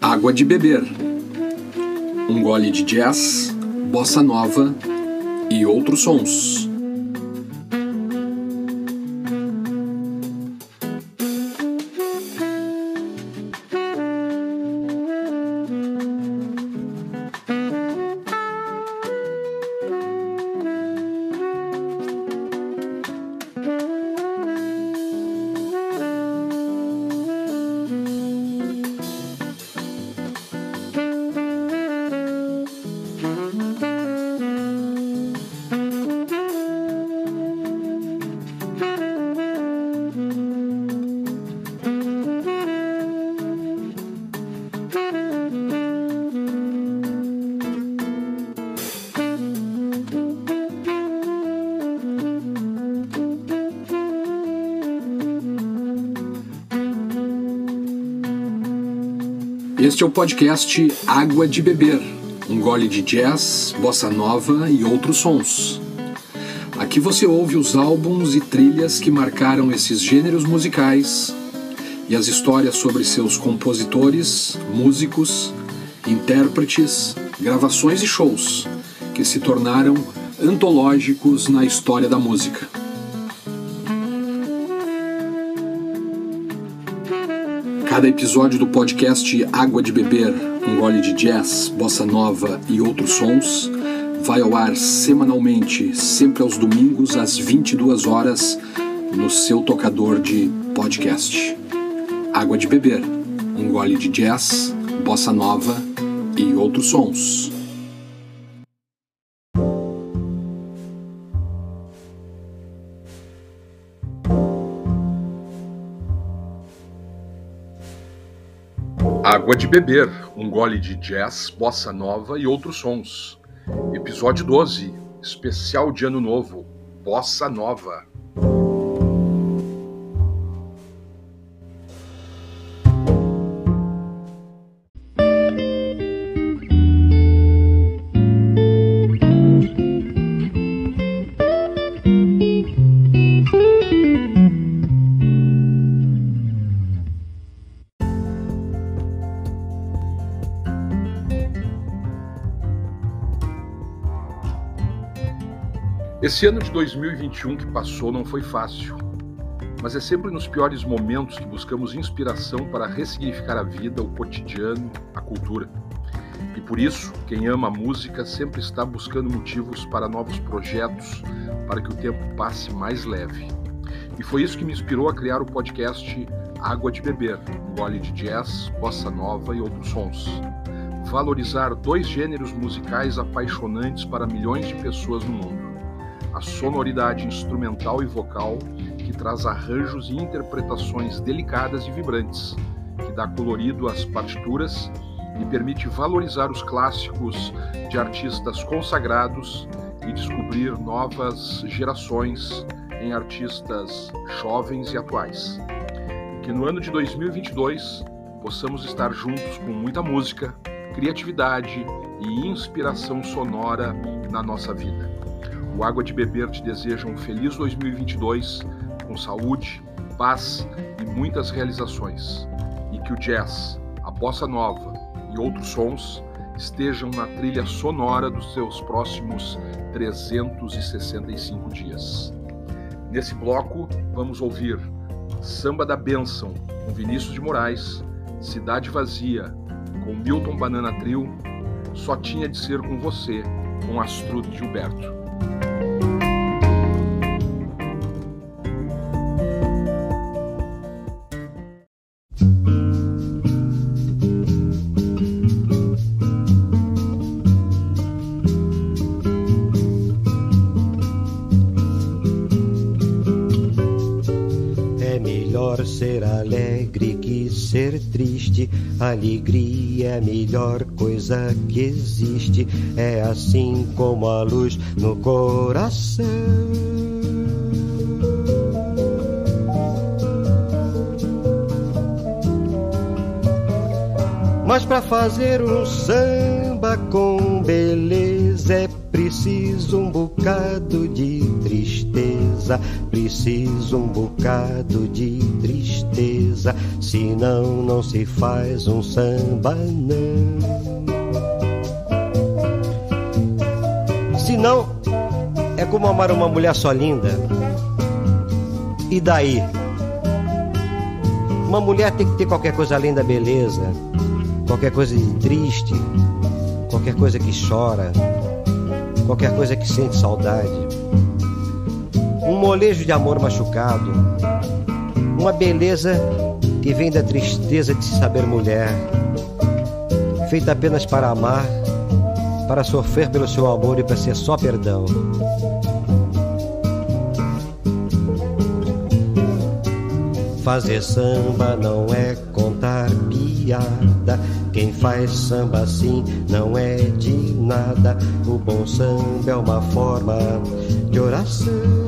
Água de beber. Um gole de jazz, bossa nova e outros sons. Este é o podcast Água de Beber, um gole de jazz, bossa nova e outros sons. Aqui você ouve os álbuns e trilhas que marcaram esses gêneros musicais e as histórias sobre seus compositores, músicos, intérpretes, gravações e shows que se tornaram antológicos na história da música. Cada episódio do podcast Água de Beber, um gole de jazz, bossa nova e outros sons, vai ao ar semanalmente, sempre aos domingos às 22 horas, no seu tocador de podcast. Água de Beber, um gole de jazz, bossa nova e outros sons. Água de Beber, um gole de jazz, bossa nova e outros sons. Episódio 12, especial de Ano Novo, Bossa Nova. Esse ano de 2021 que passou não foi fácil, mas é sempre nos piores momentos que buscamos inspiração para ressignificar a vida, o cotidiano, a cultura. E por isso, quem ama a música sempre está buscando motivos para novos projetos, para que o tempo passe mais leve. E foi isso que me inspirou a criar o podcast Água de Beber, um gole de jazz, bossa nova e outros sons. Valorizar dois gêneros musicais apaixonantes para milhões de pessoas no mundo a sonoridade instrumental e vocal que traz arranjos e interpretações delicadas e vibrantes, que dá colorido às partituras e permite valorizar os clássicos de artistas consagrados e descobrir novas gerações em artistas jovens e atuais. Que no ano de 2022 possamos estar juntos com muita música, criatividade e inspiração sonora na nossa vida. O Água de Beber te deseja um feliz 2022 com saúde, paz e muitas realizações. E que o jazz, a bossa nova e outros sons estejam na trilha sonora dos seus próximos 365 dias. Nesse bloco, vamos ouvir Samba da Bênção, com Vinícius de Moraes, Cidade Vazia, com Milton Banana Trio, Só Tinha de Ser Com Você, com Astrudo Gilberto. Triste. Alegria é a melhor coisa que existe. É assim como a luz no coração. Mas para fazer um samba com beleza é preciso um bocado de tristeza, preciso um bocado de tristeza, senão não se faz um samba não. Senão é como amar uma mulher só linda. E daí? Uma mulher tem que ter qualquer coisa além da beleza, qualquer coisa de triste, qualquer coisa que chora, qualquer coisa que sente saudade. Molejo de amor machucado, uma beleza que vem da tristeza de se saber mulher, feita apenas para amar, para sofrer pelo seu amor e para ser só perdão. Fazer samba não é contar piada. Quem faz samba assim não é de nada. O bom samba é uma forma de oração.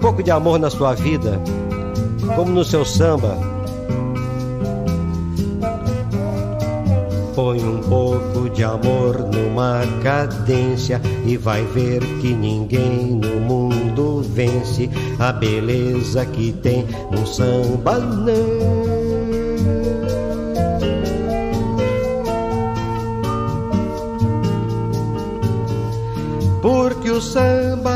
pouco de amor na sua vida, como no seu samba. Põe um pouco de amor numa cadência e vai ver que ninguém no mundo vence a beleza que tem um samba não. Porque o samba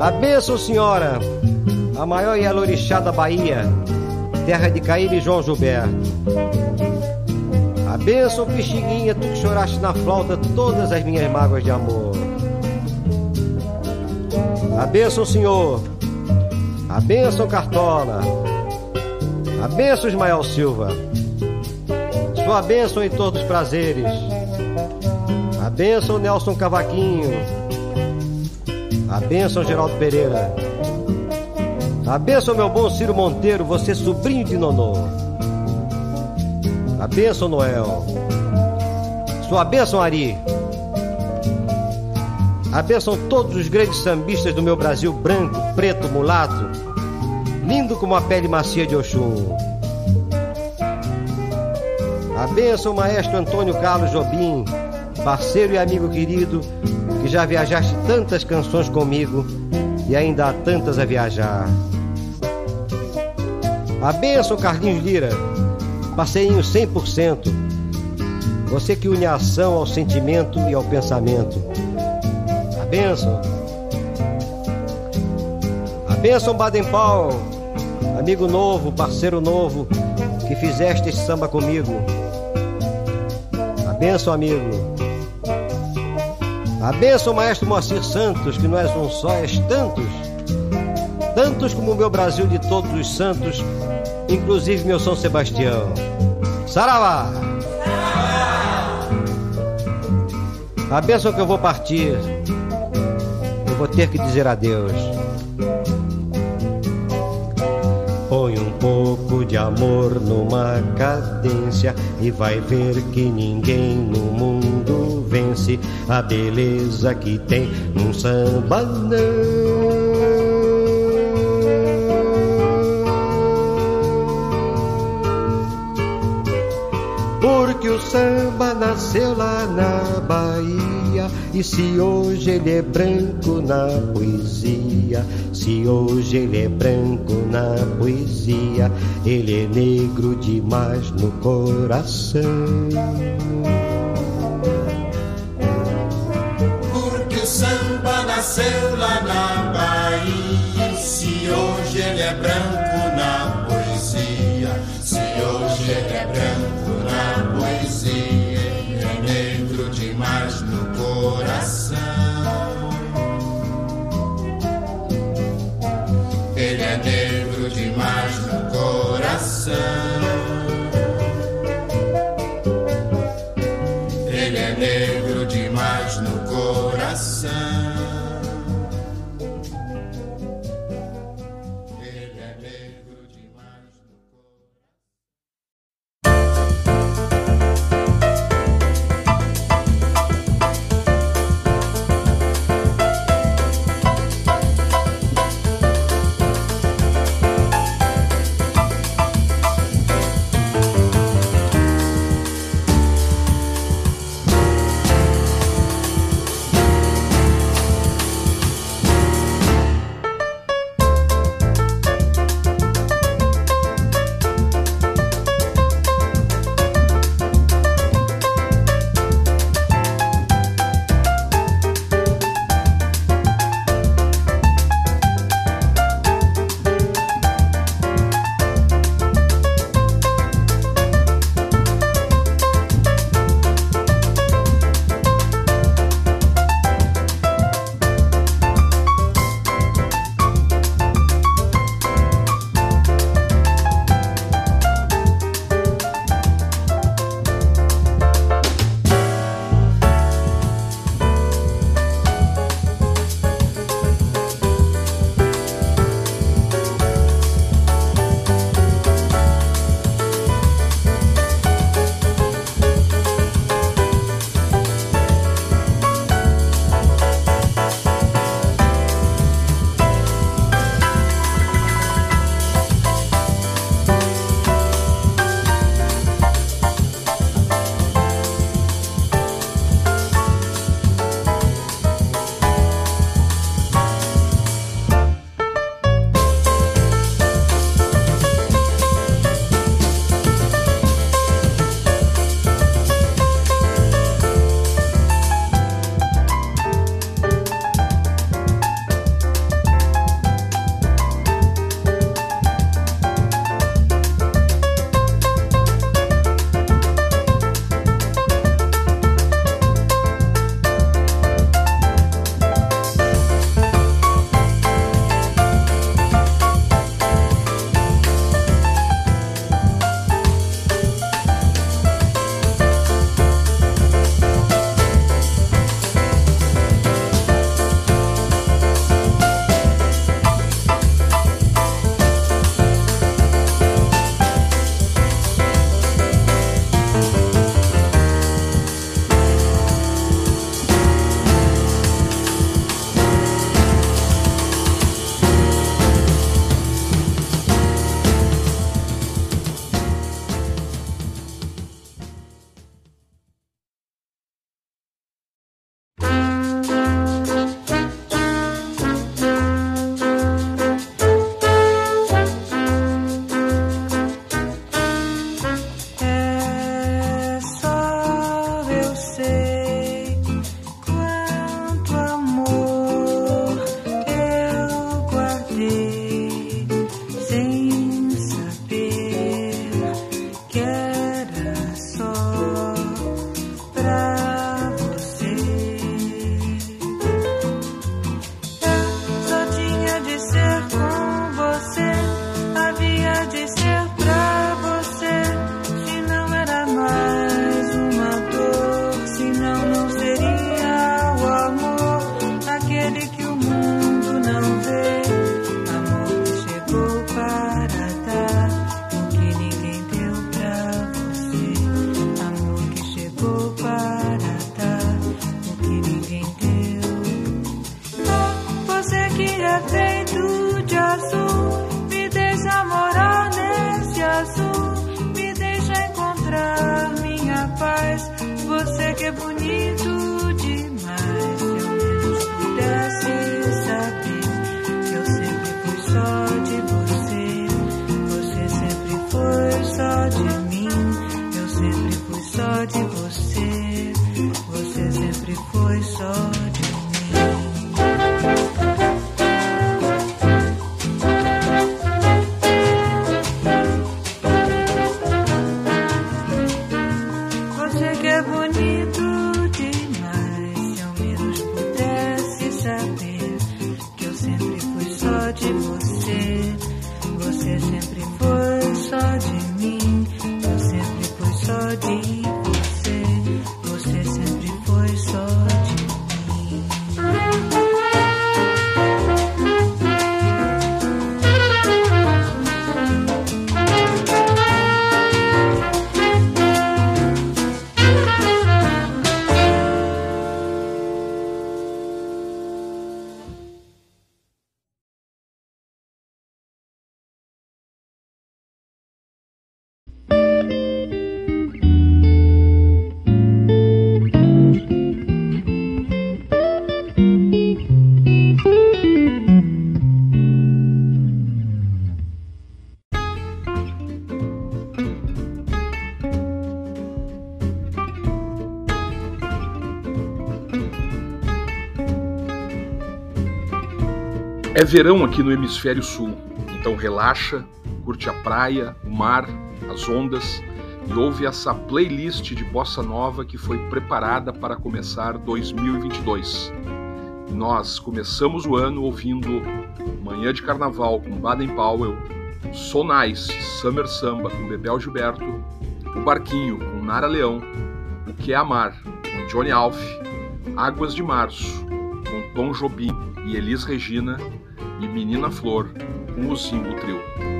A bênção, senhora, a maior e alorixá da Bahia, terra de Caíra e João Gilberto. A bênção, pixinguinha, tu que choraste na flauta todas as minhas mágoas de amor. A bênção, senhor, a bênção, Cartola, a bênção, Ismael Silva, sua bênção em todos os prazeres. A bênção Nelson Cavaquinho. A bênção Geraldo Pereira. A bênção meu bom Ciro Monteiro, você sobrinho de Nonô. A bênção Noel. Sua bênção Ari. A bênção todos os grandes sambistas do meu Brasil branco, preto, mulato, lindo como a pele macia de Oxum. A bênção maestro Antônio Carlos Jobim, parceiro e amigo querido, que já viajaste tantas canções comigo e ainda há tantas a viajar. A benção, Carlinhos Lira, parceirinho 100%. Você que une a ação ao sentimento e ao pensamento. A benção. A benção, Baden Powell, amigo novo, parceiro novo, que fizeste esse samba comigo. A benção, amigo. A bênção, maestro Moacir Santos, que não és um só, és tantos. Tantos como o meu Brasil de todos os santos, inclusive meu São Sebastião. Saravá! A bênção que eu vou partir, eu vou ter que dizer adeus. de amor numa cadência e vai ver que ninguém no a beleza que tem num samba não. Porque o samba nasceu lá na Bahia e se hoje ele é branco na poesia, se hoje ele é branco na poesia, ele é negro demais no coração. Hoje ele é branco É verão aqui no hemisfério sul, então relaxa, curte a praia, o mar, as ondas e ouve essa playlist de bossa nova que foi preparada para começar 2022. Nós começamos o ano ouvindo Manhã de Carnaval com Baden Powell, So Nice, Summer Samba com Bebel Gilberto, O Barquinho com Nara Leão, O Que é Amar com Johnny Alf, Águas de Março com Tom Jobim e Elis Regina e Menina Flor com o Zimbo Trio.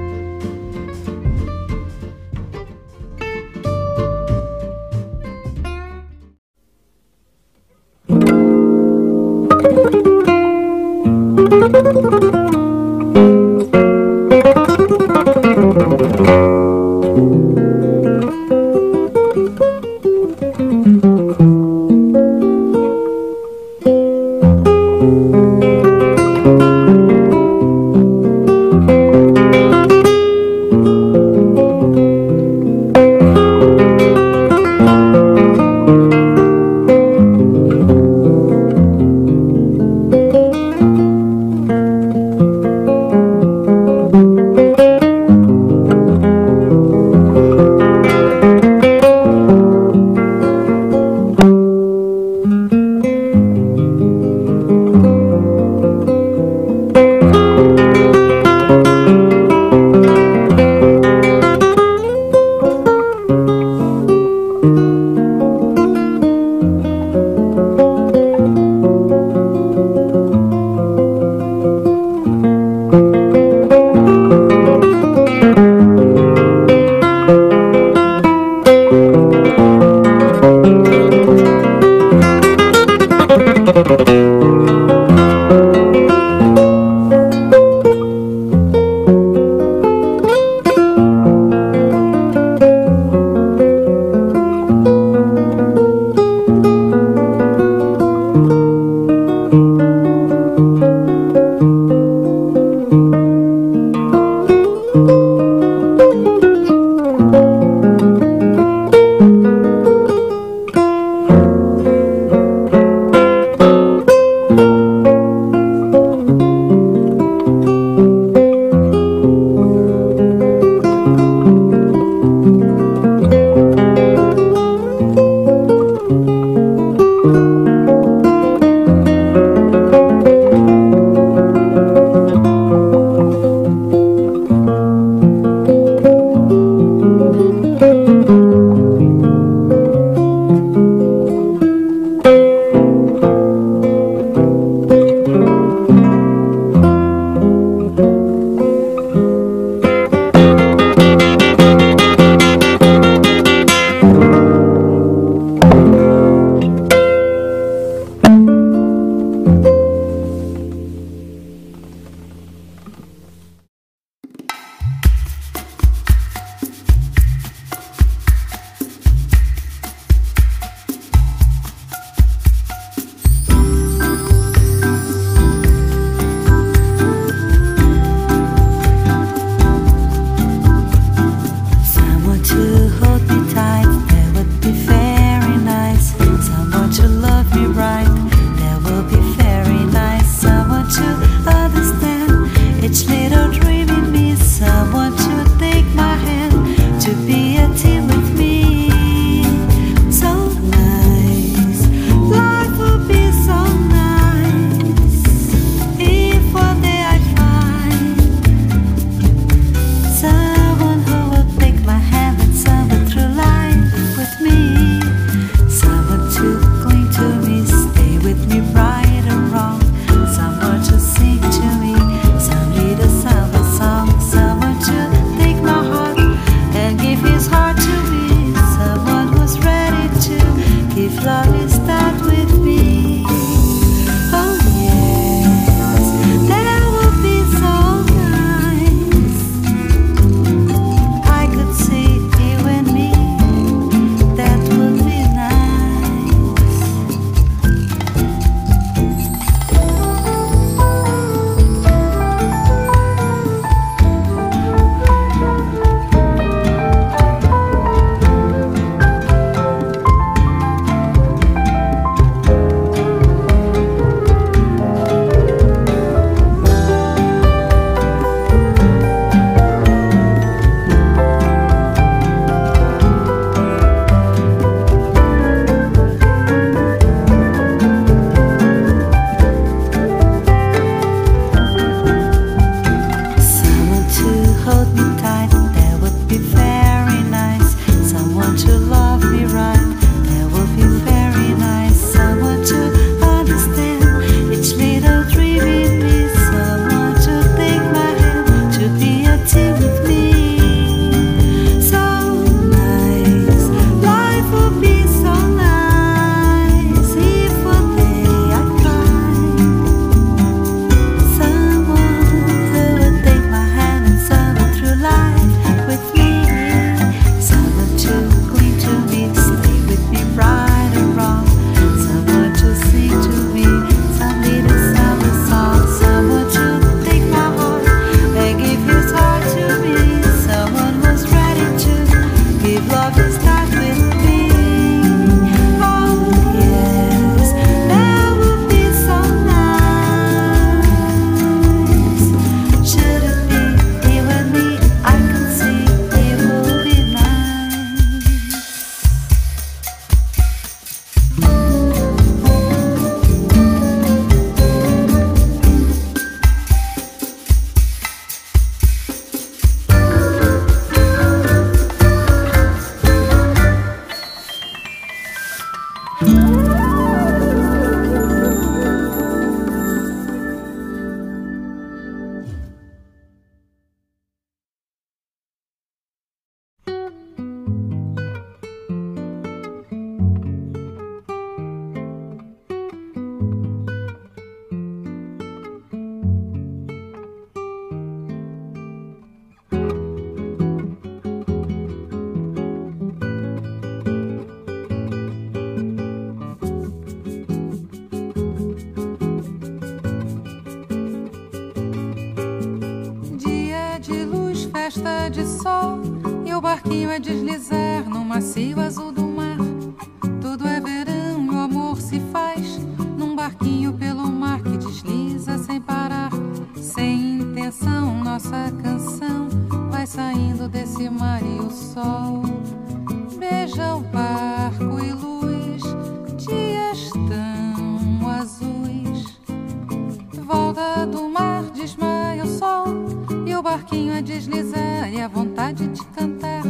Deslizar e a vontade de cantar.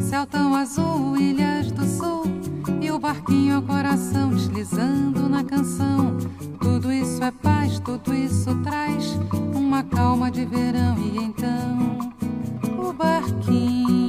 Céu tão azul, ilhas do sul e o barquinho ao coração deslizando na canção. Tudo isso é paz, tudo isso traz uma calma de verão e então o barquinho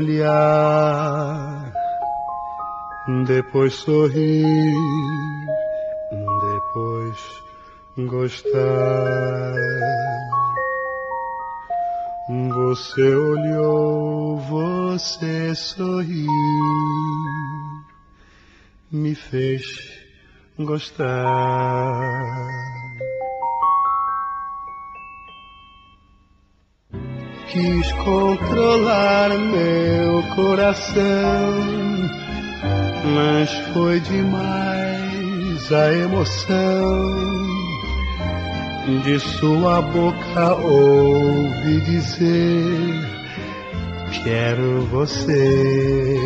olhar, depois sorrir, depois gostar. Você olhou, você sorriu, me fez gostar. Quis controlar meu coração, mas foi demais a emoção. De sua boca ouvi dizer: Quero você.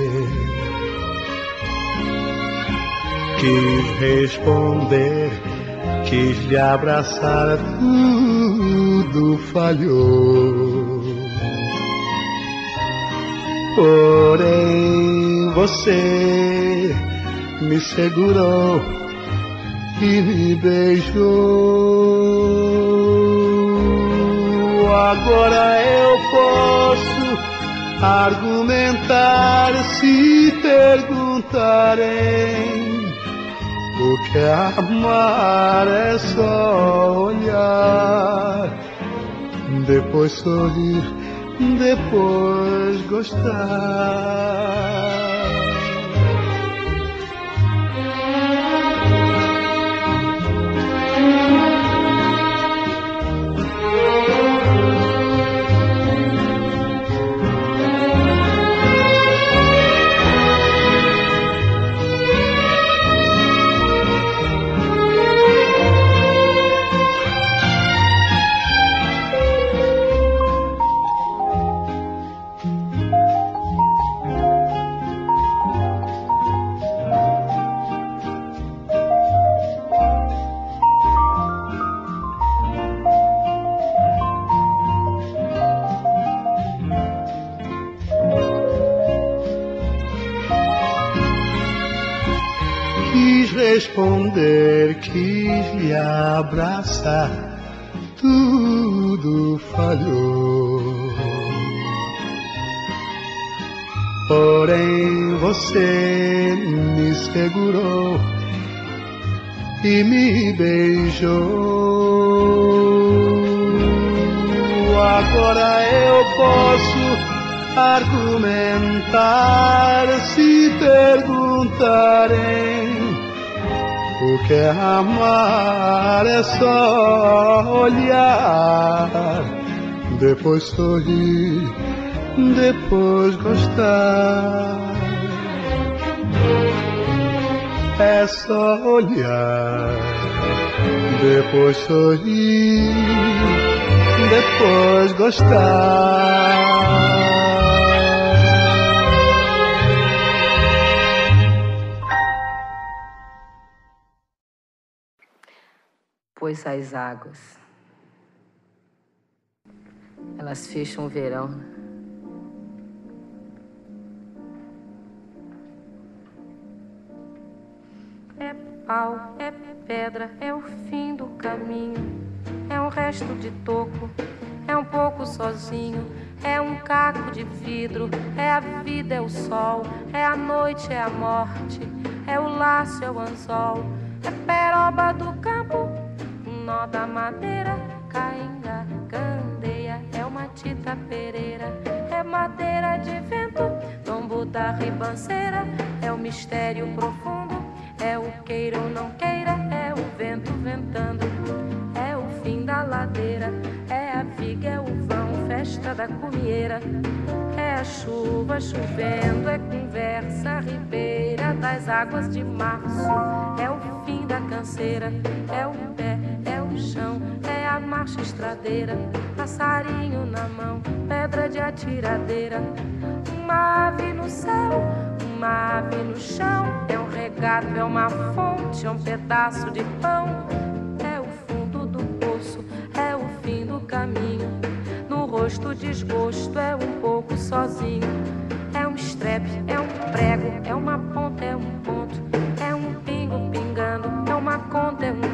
Quis responder, quis lhe abraçar, tudo falhou. Porém você me segurou e me beijou. Agora eu posso argumentar se perguntarem o que é amar é só olhar, depois sorrir, depois gostar. Quis lhe abraçar, tudo falhou. Porém você me segurou e me beijou. Agora eu posso argumentar se perguntarem o que é amar é só olhar, depois sorrir, depois gostar. É só olhar, depois sorrir, depois gostar. Pois as águas. Elas fecham o verão. É pau, é pedra, é o fim do caminho. É um resto de toco, é um pouco sozinho. É um caco de vidro, é a vida, é o sol, é a noite, é a morte, é o laço, é o anzol, é peroba do nó da madeira, cainga, candeia, é uma tita pereira, é madeira de vento, tombo da ribanceira, é o mistério profundo, é o queira ou não queira, é o vento ventando, é o fim da ladeira, é a viga, é o vão, festa da cumieira. É a chuva chovendo, é conversa ribeira das águas de março. É o fim da canseira, é o marcha estradeira. Passarinho na mão, pedra de atiradeira. Uma ave no céu, uma ave no chão. É um regato, é uma fonte, é um pedaço de pão. É o fundo do poço, é o fim do caminho. No rosto desgosto, é um pouco sozinho. É um estrepe, é um prego, é uma ponta, é um ponto. É um pingo pingando, é uma conta, é um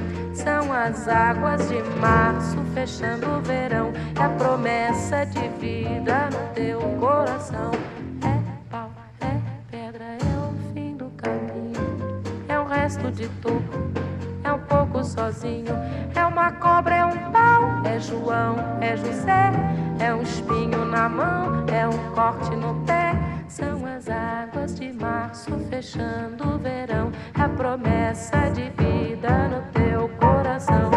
São as águas de março fechando o verão. É a promessa de vida no teu coração. É pau, é pedra, é o fim do caminho. É um resto de toco, é um pouco sozinho. É uma cobra, é um pau, é João, é José. É um espinho na mão, é um corte no pé. São as águas de março fechando o verão. É a promessa de vida no teu coração.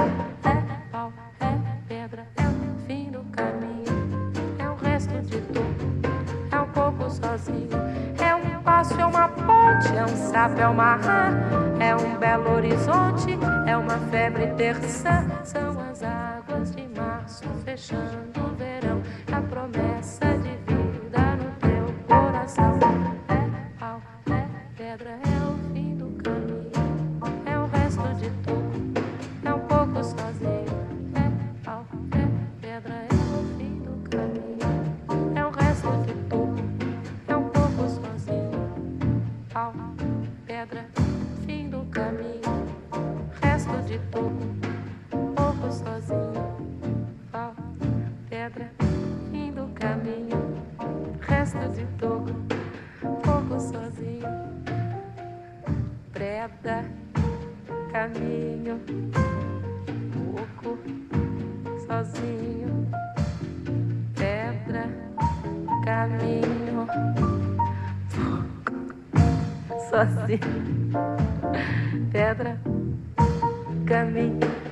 É pau, é pedra, é o fim do caminho. É um resto de tudo, é um pouco sozinho. É um passo, é uma ponte, é um sapo, é uma rã. É um belo horizonte, é uma febre terça. São as águas de março fechando o verão. É a promessa É pau, é pedra, é o fim do caminho. É o resto de tudo, é um pouco sozinho. É pau, é pedra, é o fim do caminho. É o resto de tudo, é um pouco sozinho. Pau, pedra, fim do caminho. Resto de tudo, pouco sozinho. Pau, pedra. Resto de tudo, pouco sozinho. Preda, caminho, pouco sozinho. Pedra, caminho, pouco sozinho. Pedra, caminho,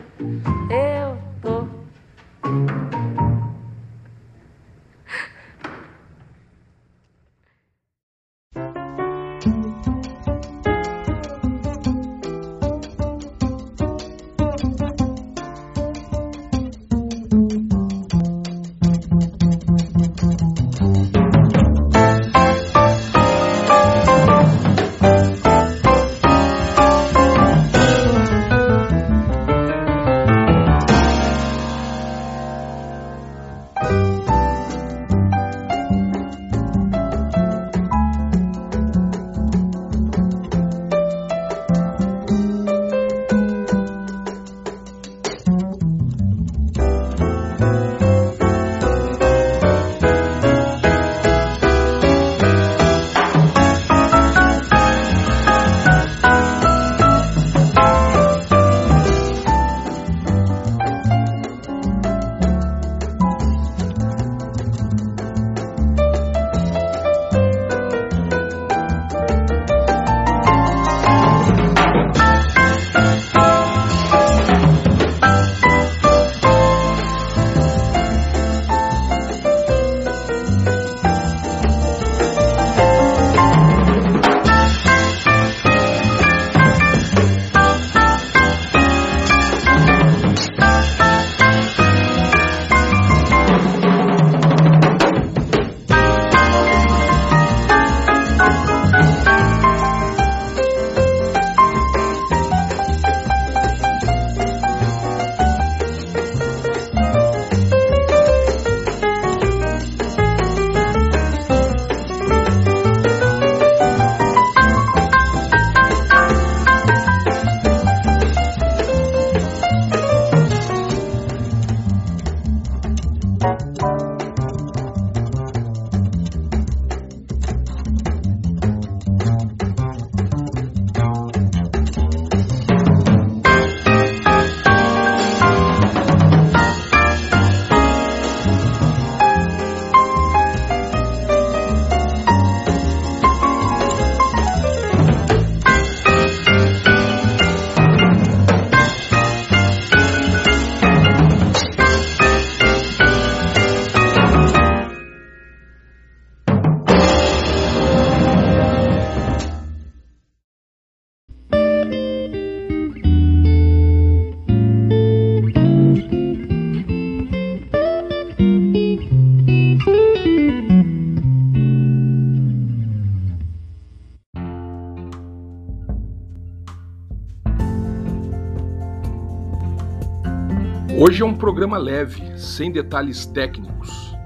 Hoje é um programa leve, sem detalhes técnicos.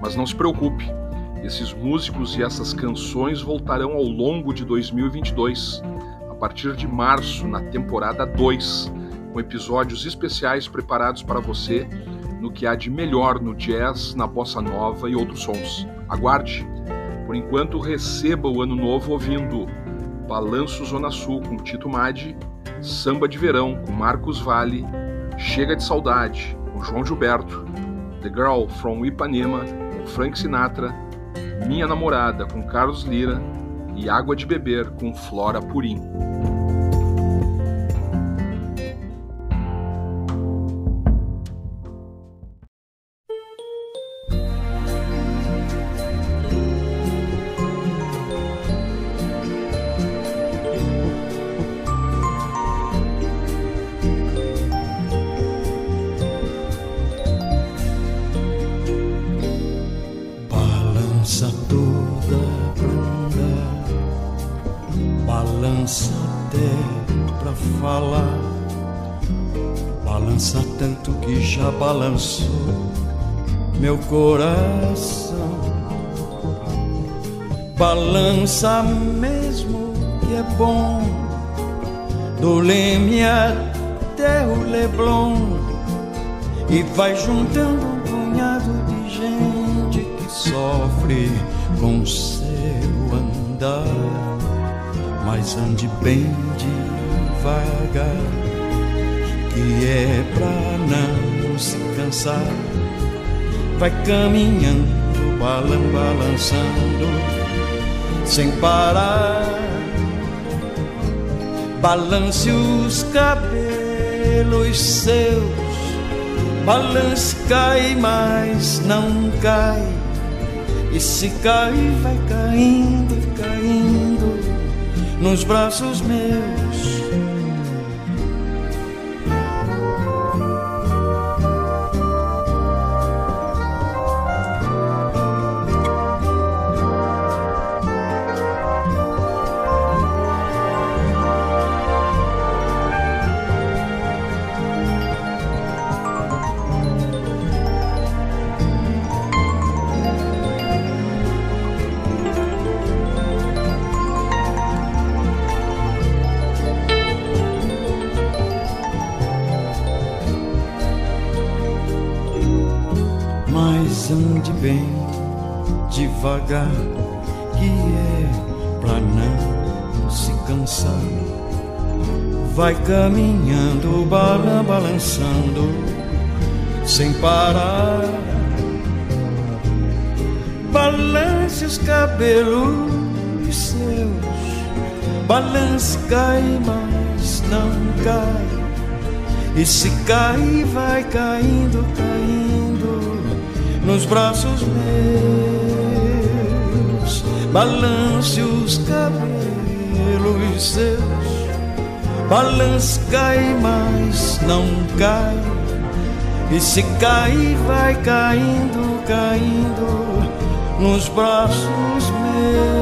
Mas não se preocupe, esses músicos e essas canções voltarão ao longo de 2022, a partir de março, na temporada 2, com episódios especiais preparados para você no que há de melhor no jazz, na bossa nova e outros sons. Aguarde! Por enquanto, receba o ano novo ouvindo Balanço Zona Sul com Tito Madi, Samba de Verão com Marcos Vale Chega de Saudade, com João Gilberto, The Girl from Ipanema, com Frank Sinatra, Minha Namorada, com Carlos Lira e Água de Beber, com Flora Purim. Balança mesmo que é bom, do Leme até o Leblon, e vai juntando um punhado de gente que sofre com seu andar. Mas ande bem devagar, que é pra não se cansar vai caminhando, balan, balançando, sem parar. Balance os cabelos seus, balance, cai, mas não cai. E se cair, vai caindo, caindo nos braços meus Vai caminhando, balan, balançando, sem parar. Balance os cabelos seus, balance, cai, mas não cai. E se cair, vai caindo, caindo nos braços meus balance os cabelos seus, balance, cai, mas não cai. E se cair, vai caindo, caindo nos braços meus.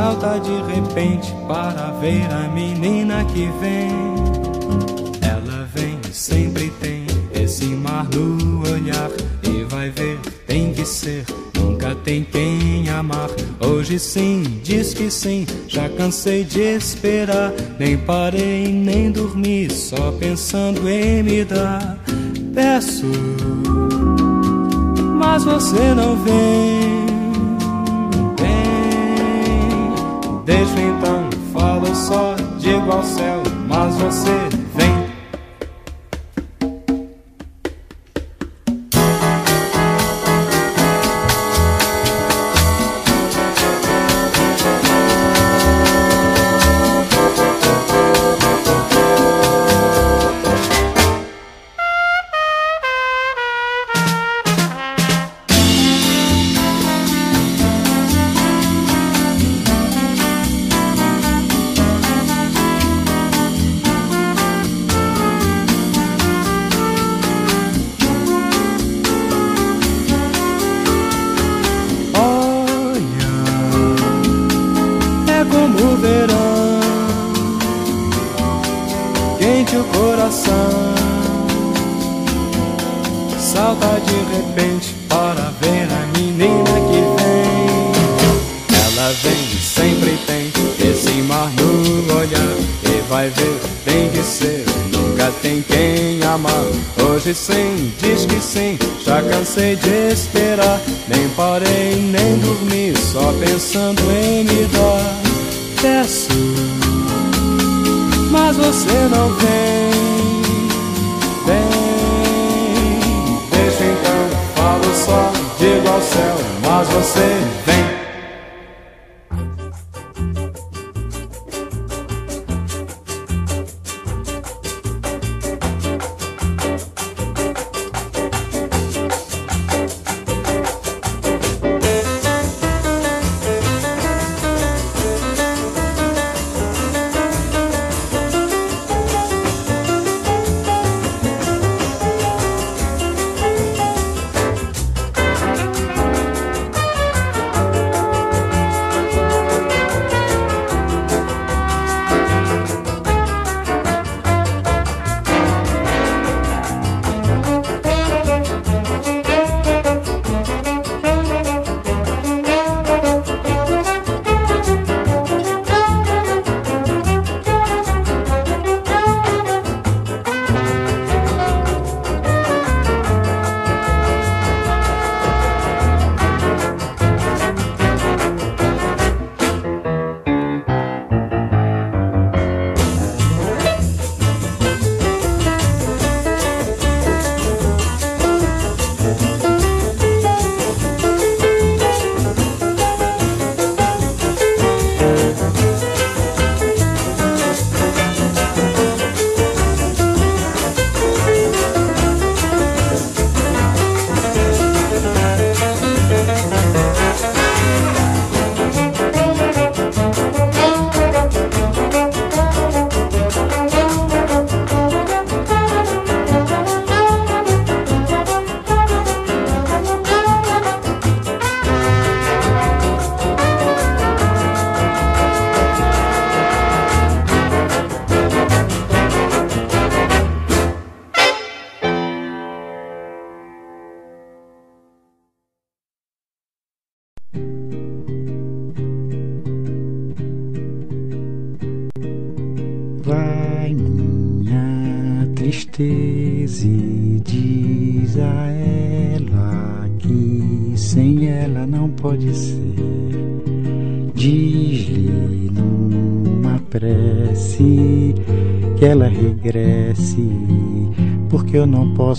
salta de repente para ver a menina que vem. Ela vem, sempre tem esse mar no olhar. E vai ver, tem que ser, nunca tem quem amar. Hoje sim, diz que sim, já cansei de esperar. Nem parei, nem dormi, só pensando em me dar. Peço, mas você não vem. Deixa então, falo só, digo ao céu, mas você já cansei de esperar. Nem parei, nem dormi, só pensando em me dar. Peço, mas você não vem. só digo ao céu, mas você vem.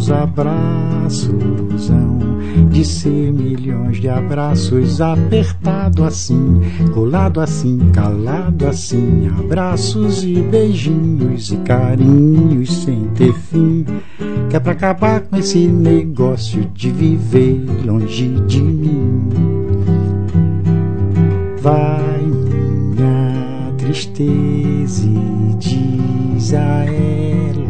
os abraços hão de ser milhões de abraços apertado assim, colado assim, calado assim, abraços e beijinhos e carinhos sem ter fim. Que é pra acabar com esse negócio de viver longe de mim. Vai minha tristeza e diz a ela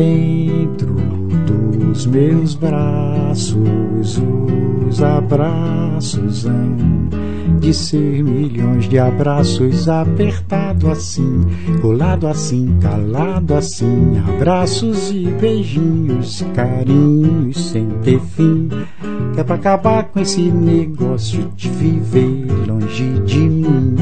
Dentro dos meus braços, os abraços hão de ser milhões de abraços apertado assim, colado assim, calado assim, abraços e beijinhos, carinhos sem ter fim. Que é pra acabar com esse negócio de viver longe de mim.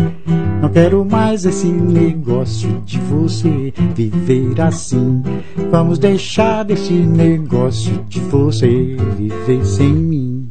Não quero mais esse negócio de você viver assim. Vamos deixar desse negócio de você viver sem mim.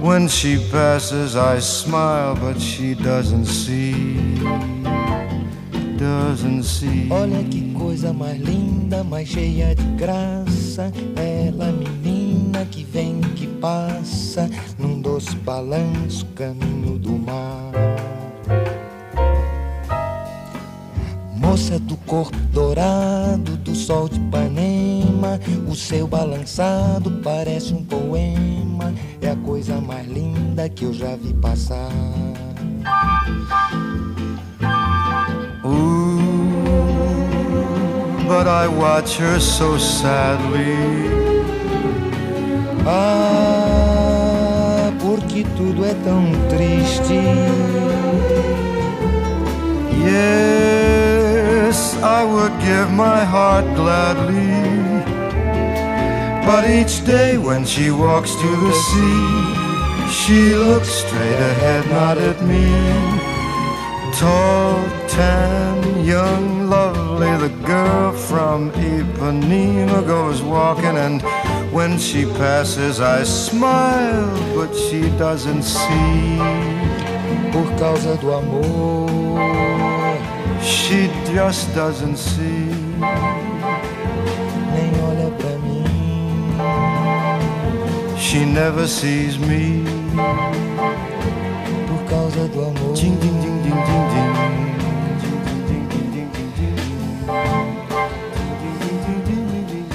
when she passes, I smile, but she doesn't see. Doesn't see. Olha que coisa mais linda, mais cheia de graça. Ela, menina que vem, que passa, num doce balanço, caminho do mar. Moça do corpo dourado, do sol de Ipanema, o seu balançado parece um poema. Coisa mais linda que eu já vi passar. Ooh, but I watch her so sadly. Ah, porque tudo é tão triste. Yes, I would give my heart gladly. But each day when she walks to the sea, she looks straight ahead, not at me. Tall, tan, young, lovely, the girl from Ipanema goes walking, and when she passes, I smile, but she doesn't see. Por causa do amor, She just doesn't see. She never sees me. Por causa do amor, Ding, ding, ding, ding, ding, ding. Ding, ding, ding, ding, ding, ding, ding. Ding, ding, ding, ding, ding, ding.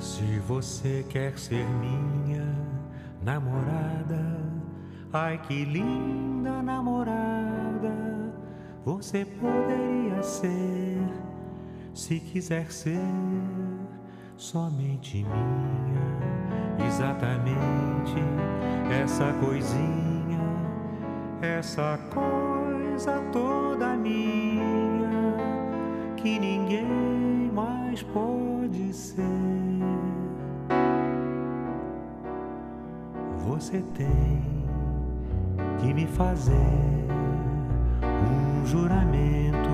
Se você quer ser minha namorada, ai que linda namorada, você poderia ser, se quiser ser somente minha, exatamente essa coisinha, essa coisa toda minha, que ninguém mais pode ser. Você tem que me fazer juramento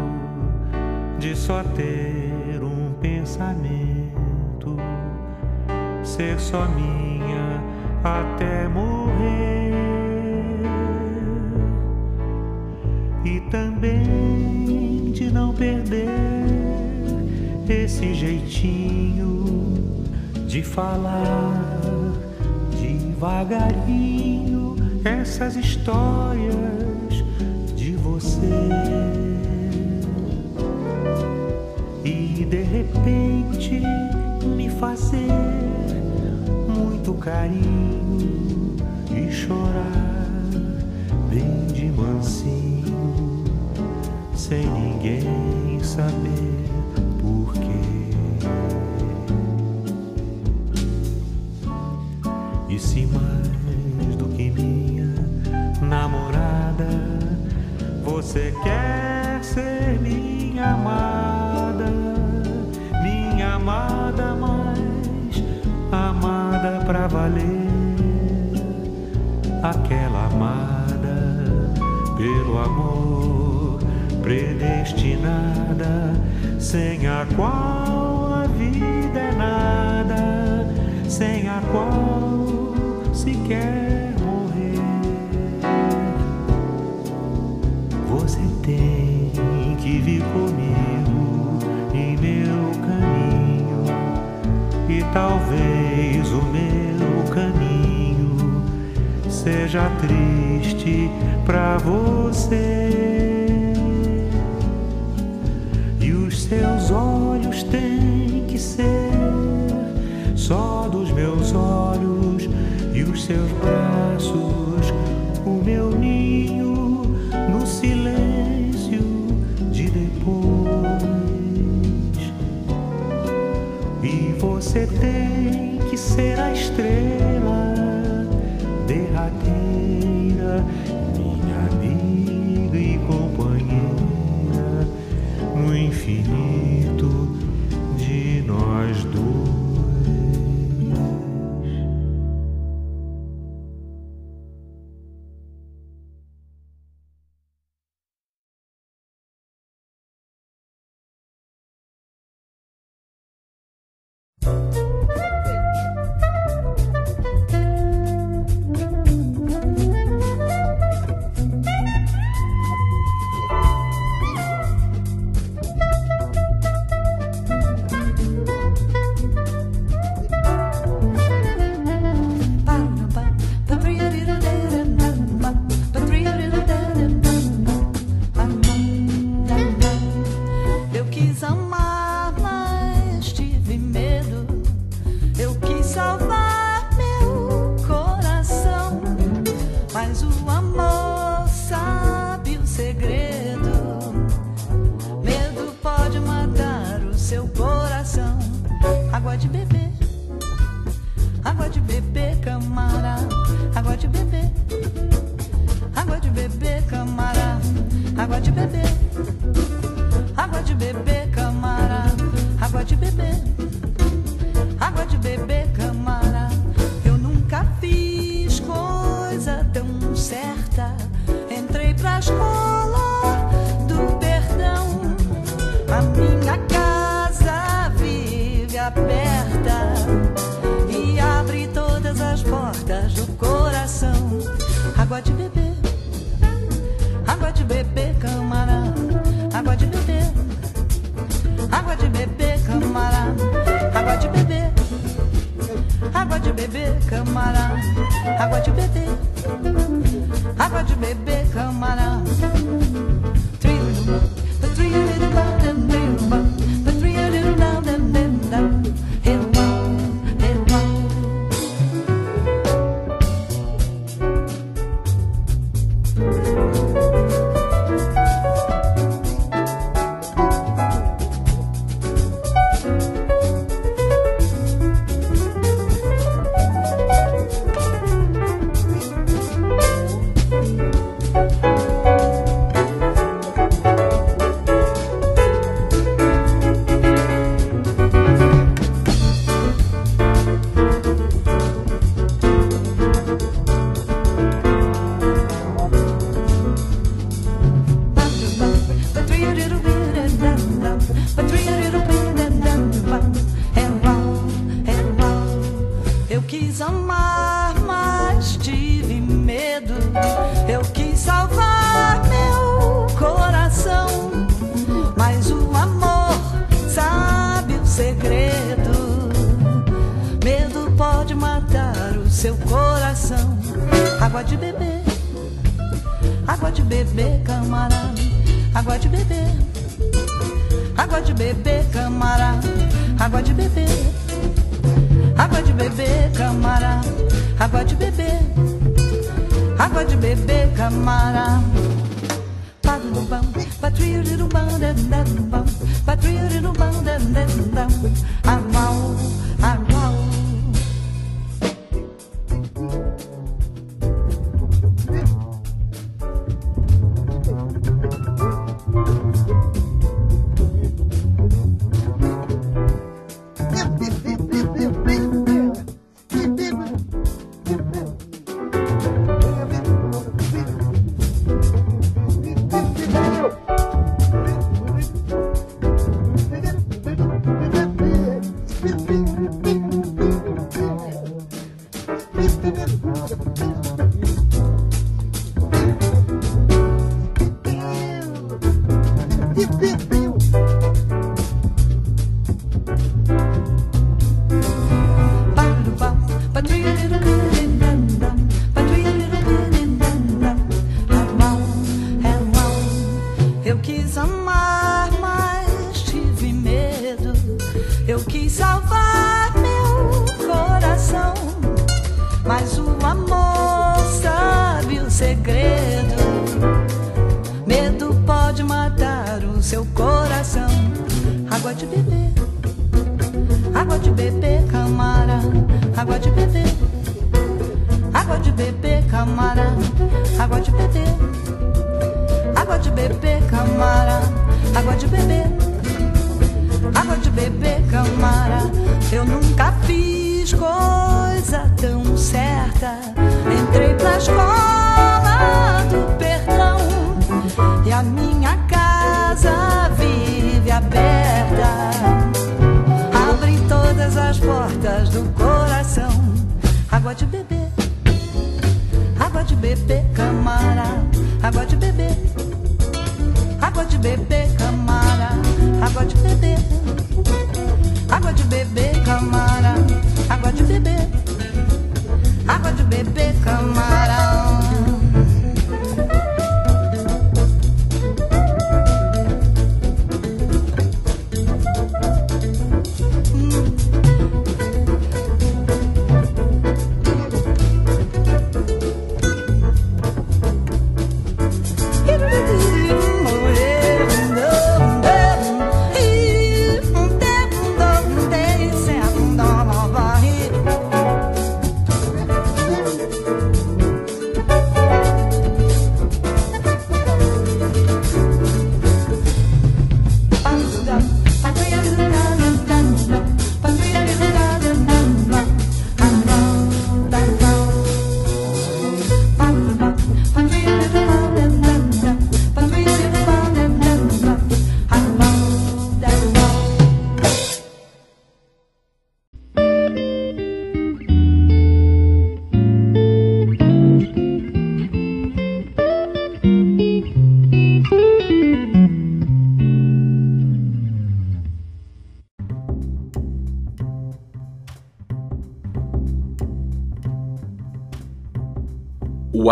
de só ter um pensamento ser só minha até morrer. E também de não perder esse jeitinho de falar devagarinho essas histórias você. E de repente me fazer muito carinho e chorar bem de mansinho, sem ninguém saber valer, aquela amada pelo amor predestinada, sem a qual a vida é nada, sem a qual se quer morrer. Você tem que vir comigo em meu caminho, e talvez o meu seja triste pra você. E os seus olhos têm que ser só dos meus olhos e os seus braços, o meu ninho no silêncio de depois. E você tem que ser a estrela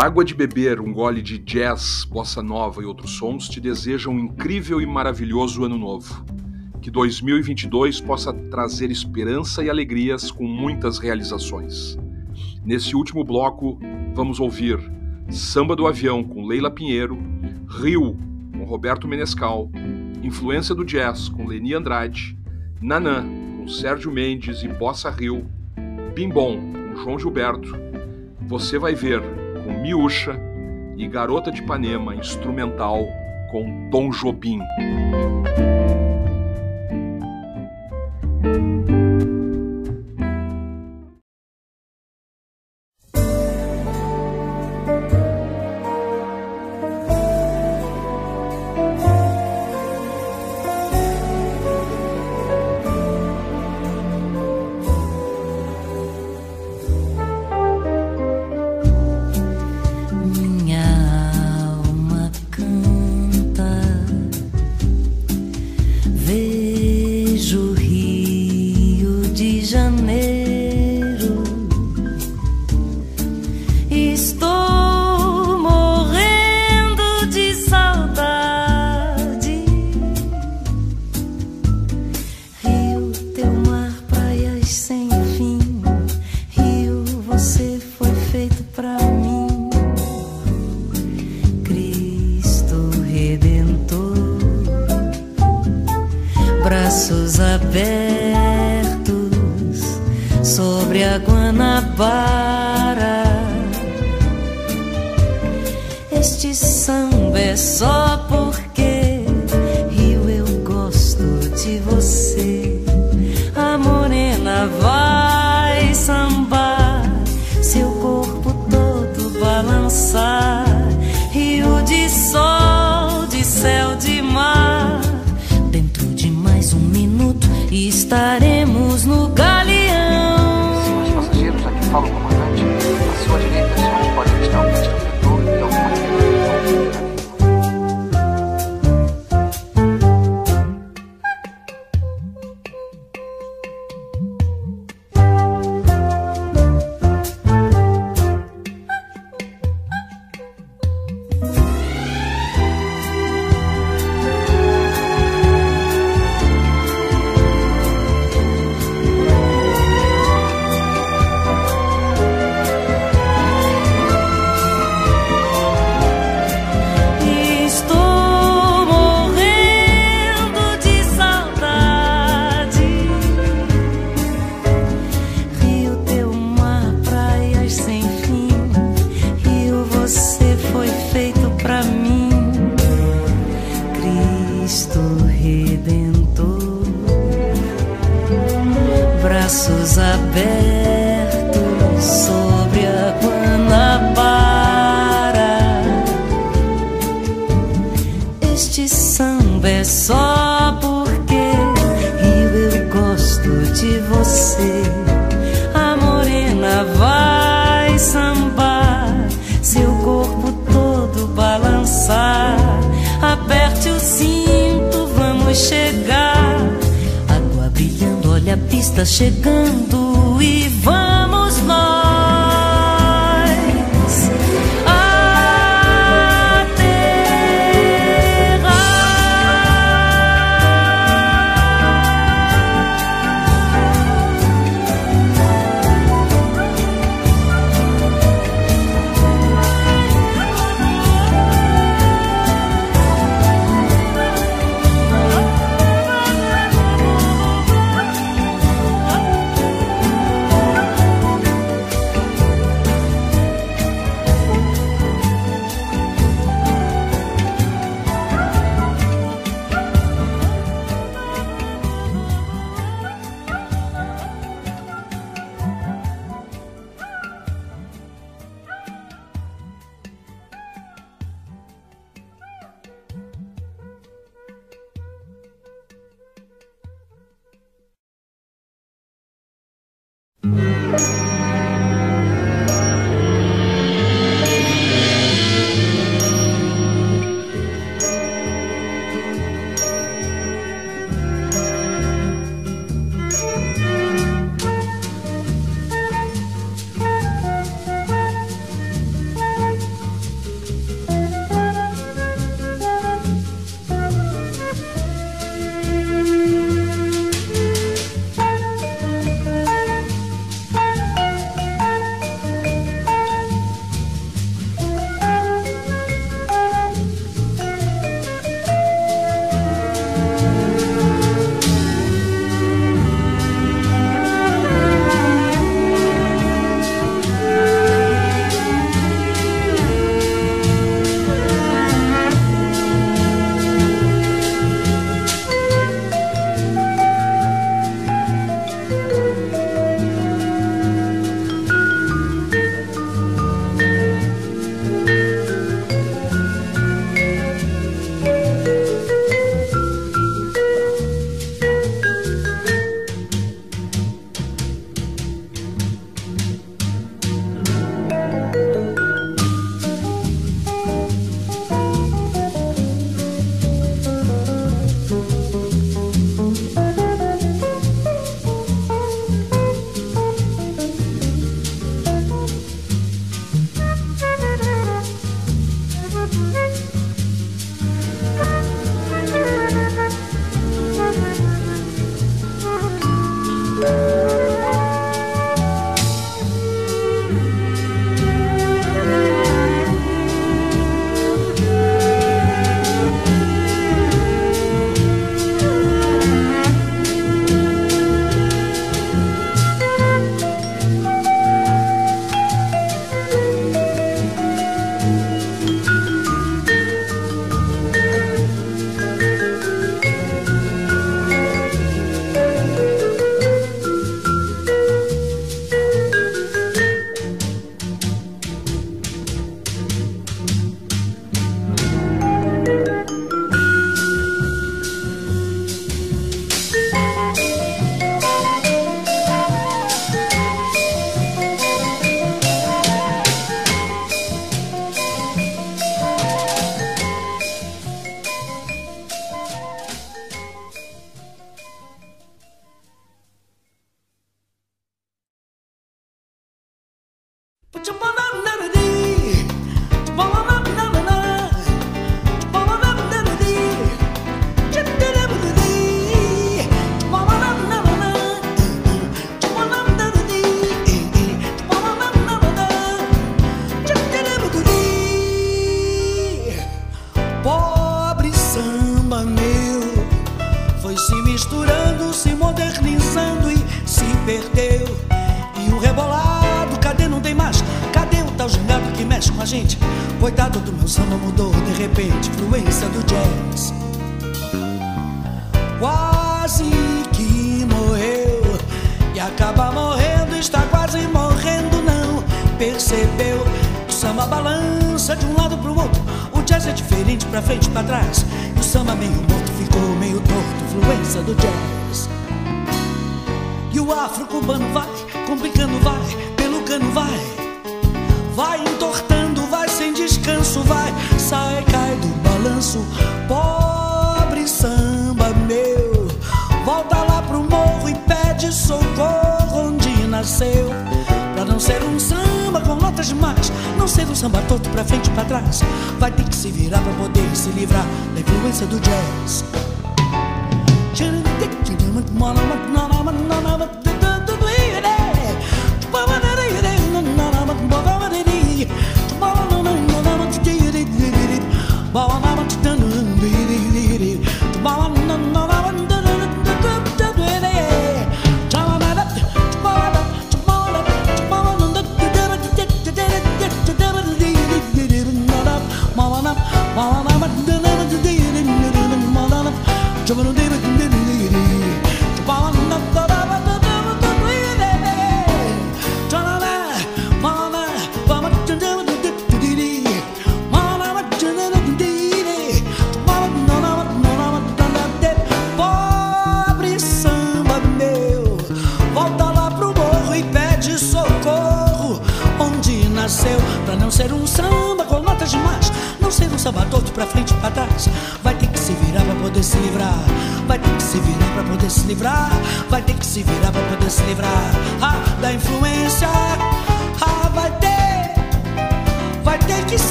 Água de Beber, um gole de jazz, bossa nova e outros sons te desejam um incrível e maravilhoso ano novo. Que 2022 possa trazer esperança e alegrias com muitas realizações. Nesse último bloco, vamos ouvir Samba do Avião com Leila Pinheiro, Rio com Roberto Menescal, Influência do Jazz com Leni Andrade, Nanã com Sérgio Mendes e Bossa Rio, Bimbom com João Gilberto. Você vai ver com Miúcha e Garota de Ipanema, instrumental, com Tom Jobim.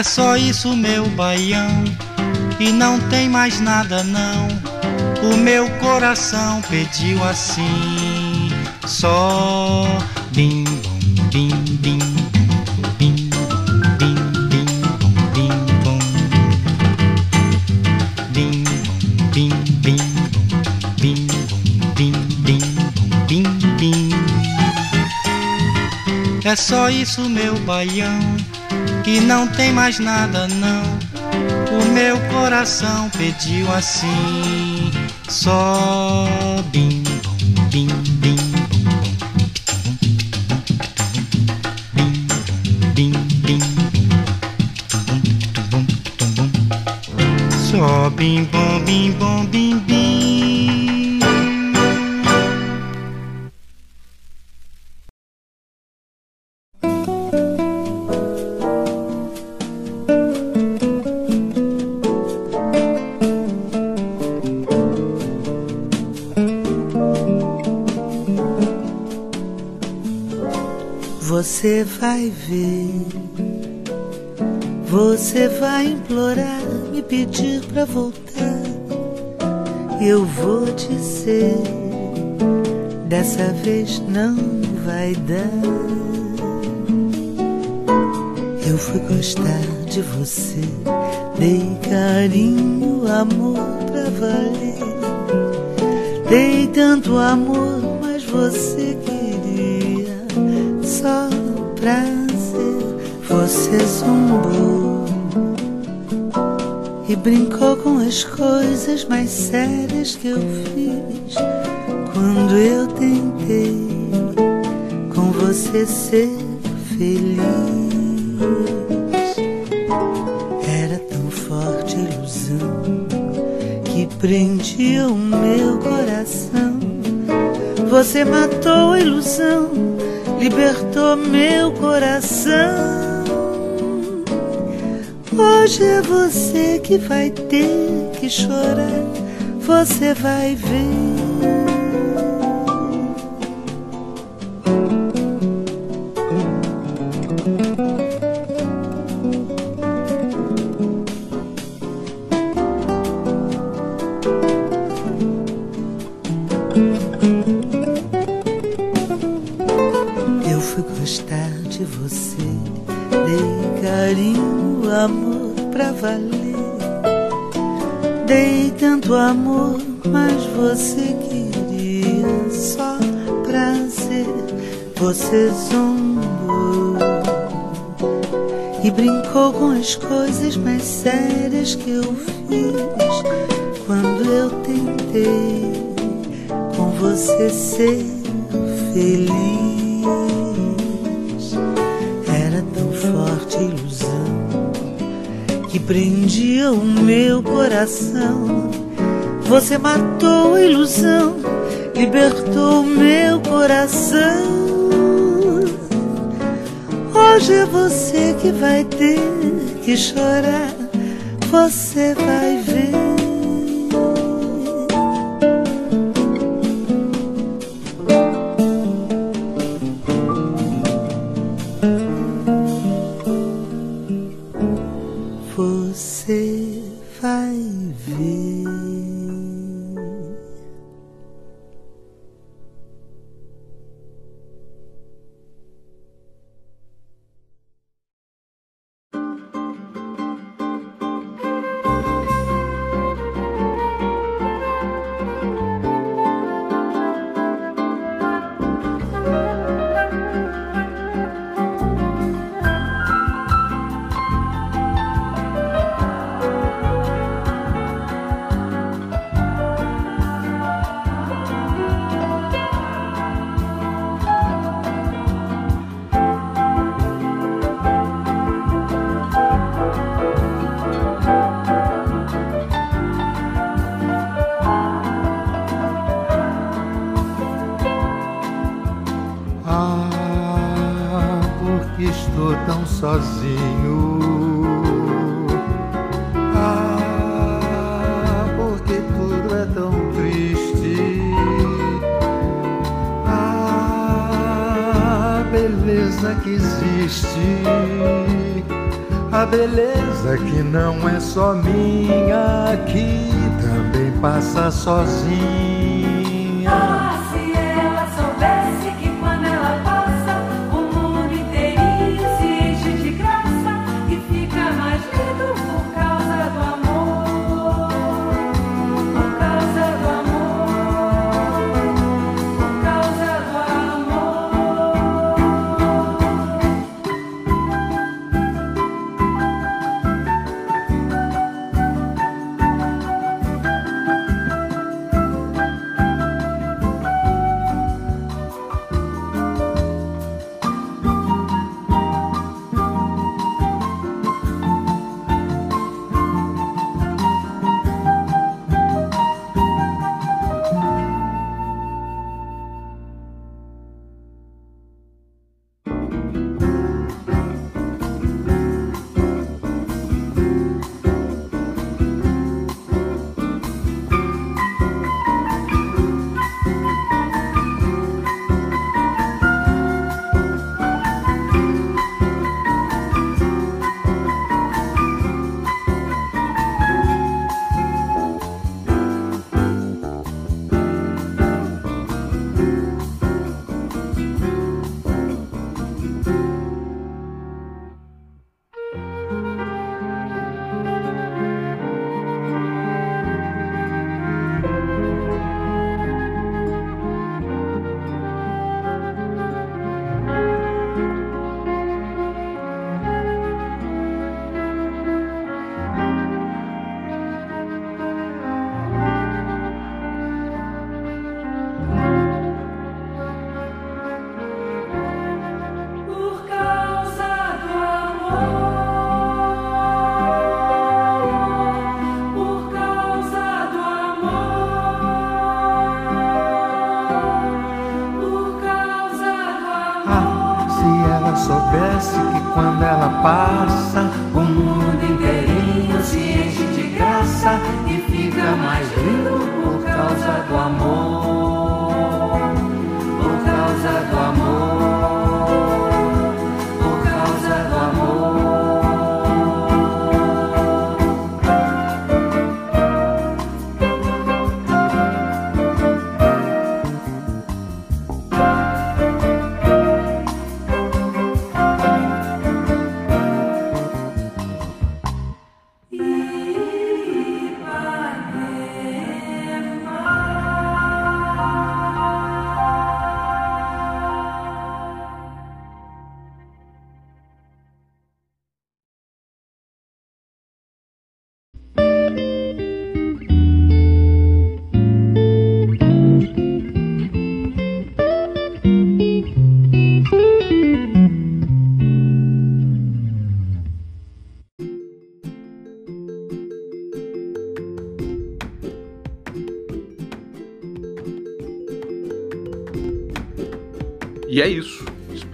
É só isso, meu baião, e não tem mais nada não. O meu coração pediu assim, só bim bom, bim bim bim bim bim bim. É só isso, meu baião e não tem mais nada não. O meu coração pediu assim, só bim bom, bim bim só bim bom bim bom bim bim dizer, dessa vez não vai dar. Eu fui gostar de você, dei carinho, amor pra valer. Dei tanto amor, mas você queria só prazer. Você zombou e brincou com as coisas mais sérias que eu fiz quando eu tentei com você ser feliz. Era tão forte a ilusão que prendia o meu coração. Você matou a ilusão, libertou meu coração. Hoje é você que vai ter que chorar, você vai ver. As coisas mais sérias que eu fiz quando eu tentei com você ser feliz. Era tão forte a ilusão que prendia o meu coração. Você matou a ilusão, libertou o meu coração. Hoje é você que vai ter que chorar, você vai ver. Sozinho. Ah, porque tudo é tão triste. Ah, beleza que existe. A beleza que não é só minha, que também passa sozinha.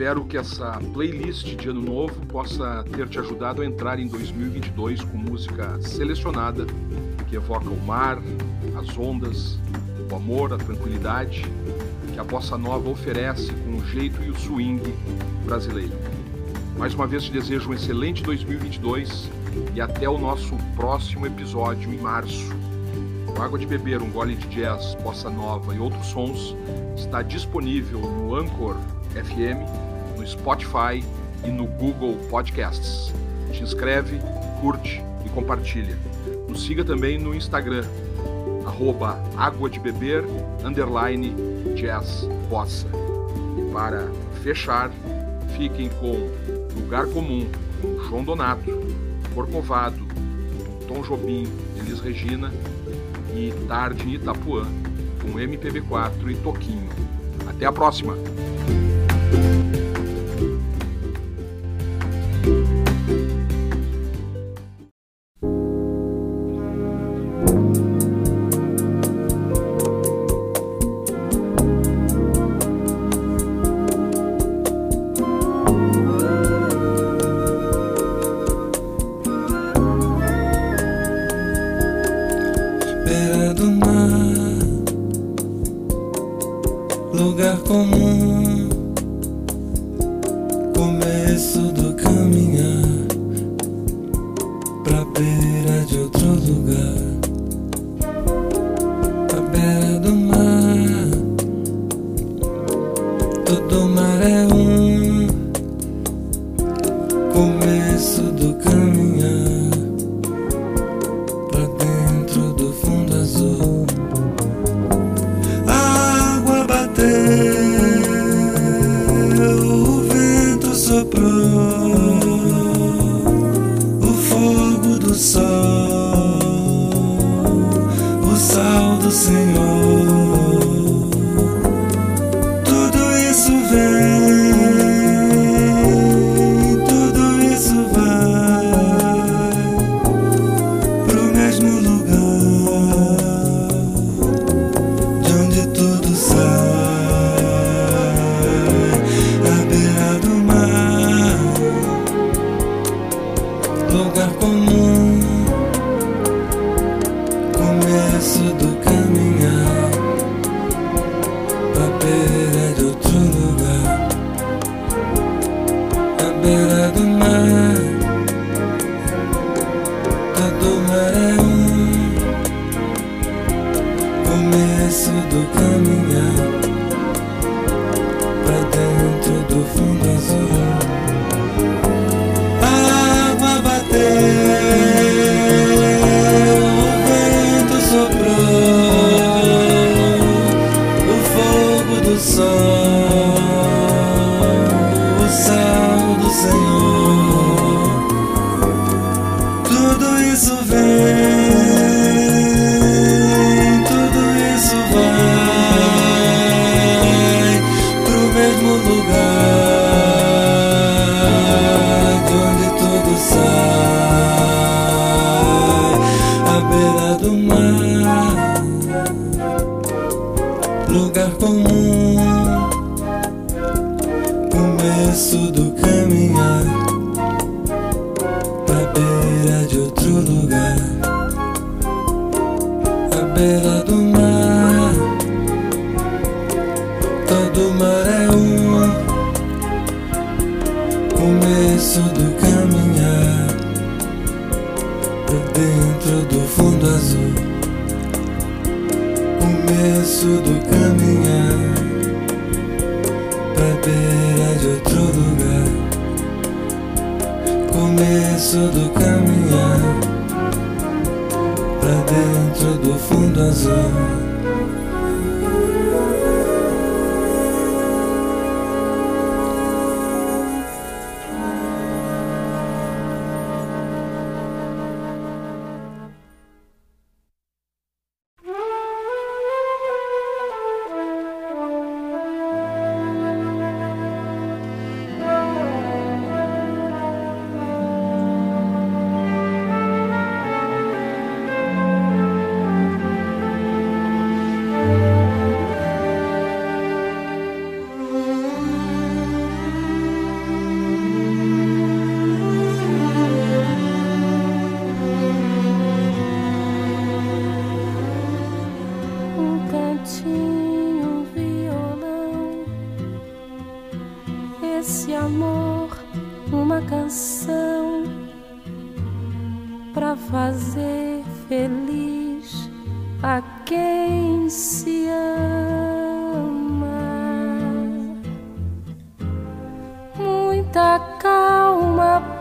Espero que essa playlist de ano novo possa ter te ajudado a entrar em 2022 com música selecionada que evoca o mar, as ondas, o amor, a tranquilidade que a bossa nova oferece com o jeito e o swing brasileiro. Mais uma vez te desejo um excelente 2022 e até o nosso próximo episódio em março. O Água de Beber, um gole de jazz, bossa nova e outros sons está disponível no Anchor FM, no Spotify e no Google Podcasts. Te inscreve, curte e compartilha. Nos siga também no Instagram, arroba Água de Beber, underline Jazz Bossa. E para fechar, fiquem com Lugar Comum, com João Donato, Corcovado, Tom Jobim, Elis Regina e Tarde em Itapuã, com MPB4 e Toquinho. Até a próxima!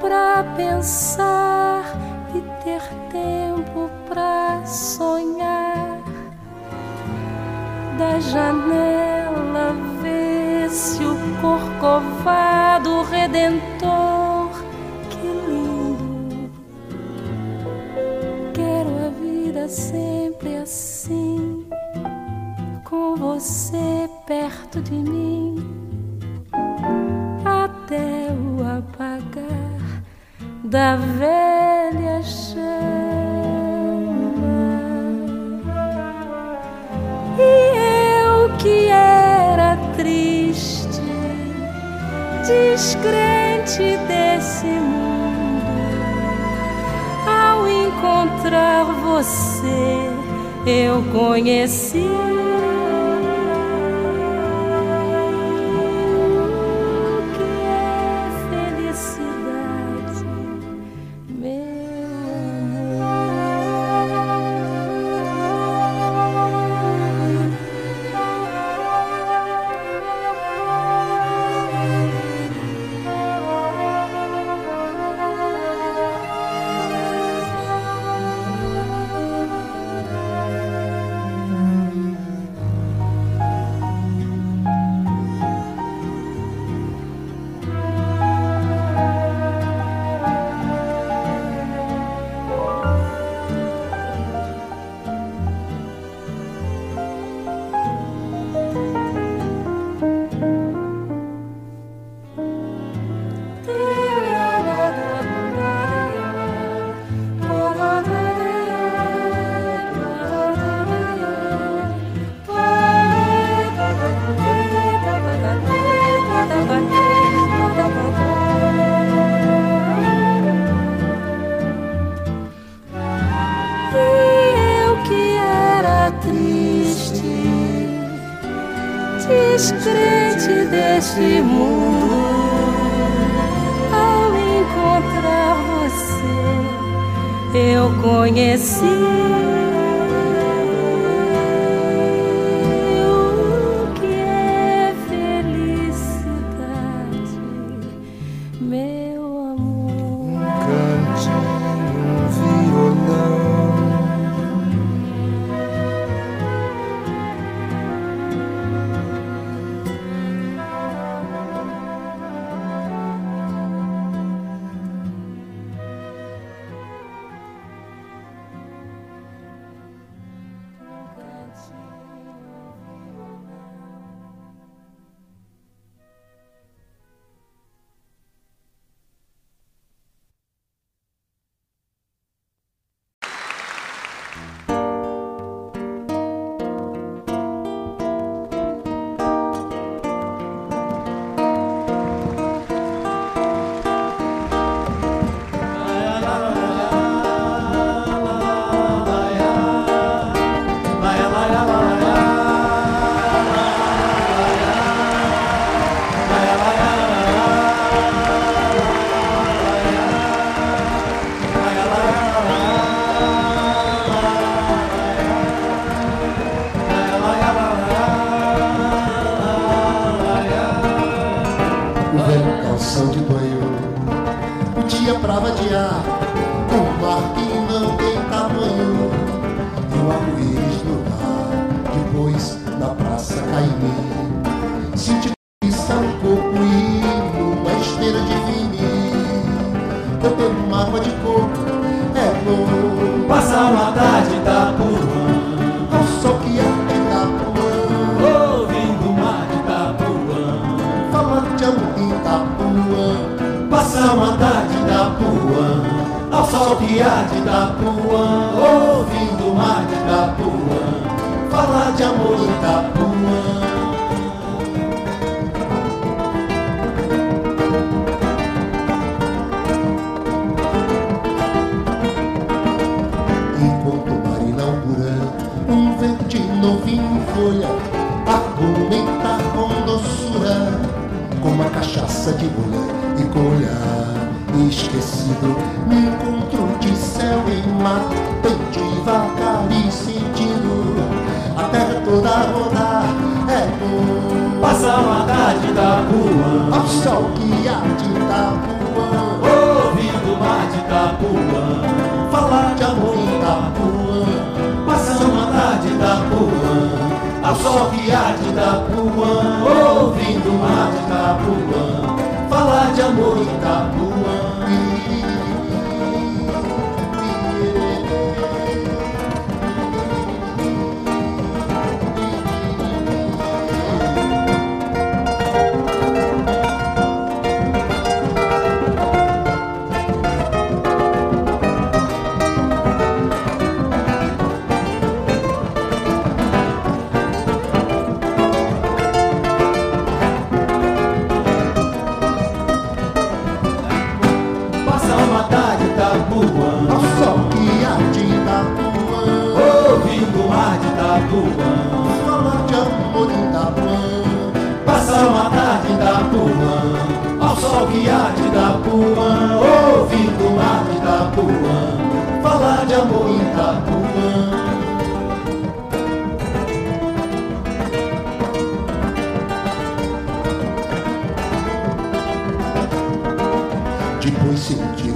pra pensar e ter tempo pra sonhar. Da janela vê-se o corcovado redentor. Que lindo! Quero a vida sempre assim, com você perto de mim da velha chama. E eu que era triste, descrente desse mundo, ao encontrar você, eu conheci.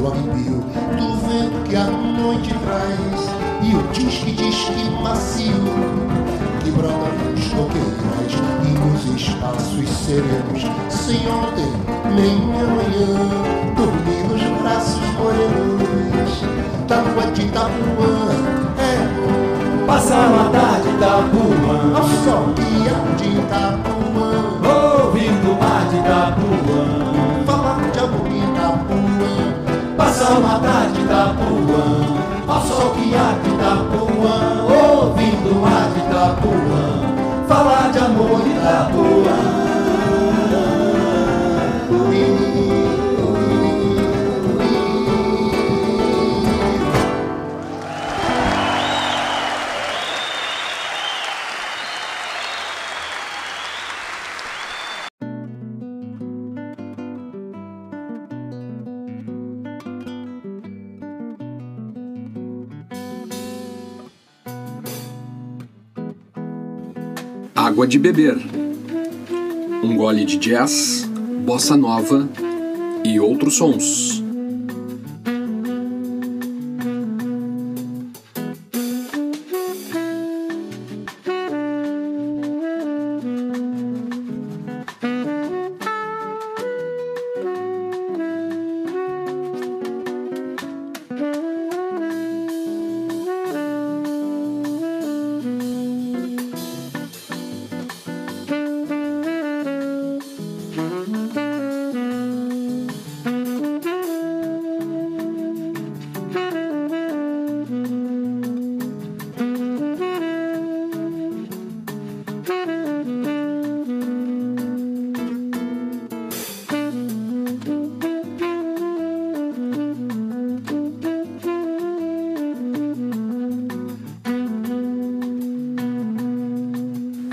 o arrepio do vento que a noite traz e o disque disque macio que brota nos coqueirais e nos espaços serenos sem ontem nem amanhã dormir nos braços morenos. Da rua de Itapuã é passar uma tarde Itapuã ao sol de Itapuã ouvindo o mar de Itapuã São Matar de Itapuã, ao sol que há de Itapuã, ouvindo o ar de Itapuã, falar de amor de Itapuã. Água de beber. Um gole de jazz, bossa nova e outros sons.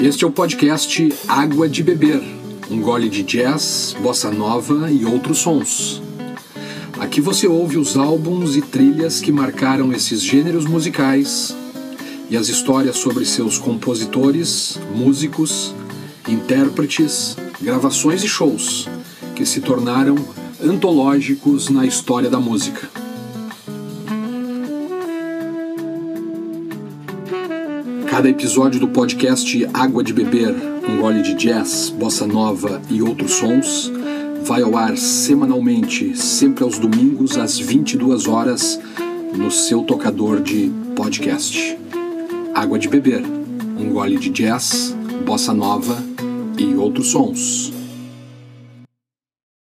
Este é o podcast Água de Beber, um gole de jazz, bossa nova e outros sons. Aqui você ouve os álbuns e trilhas que marcaram esses gêneros musicais e as histórias sobre seus compositores, músicos, intérpretes, gravações e shows que se tornaram antológicos na história da música. Cada episódio do podcast Água de Beber, um gole de jazz, bossa nova e outros sons, vai ao ar semanalmente, sempre aos domingos às 22 horas, no seu tocador de podcast. Água de Beber, um gole de jazz, bossa nova e outros sons.